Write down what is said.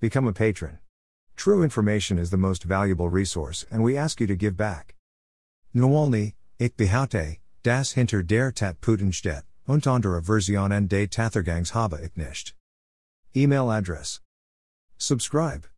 Become a patron. True information is the most valuable resource, and we ask you to give back. Nawalny ich behaute, das hinter der Tat Putin steht, und andere Versionen des Tathergangs habe ich nicht. Email address. Subscribe.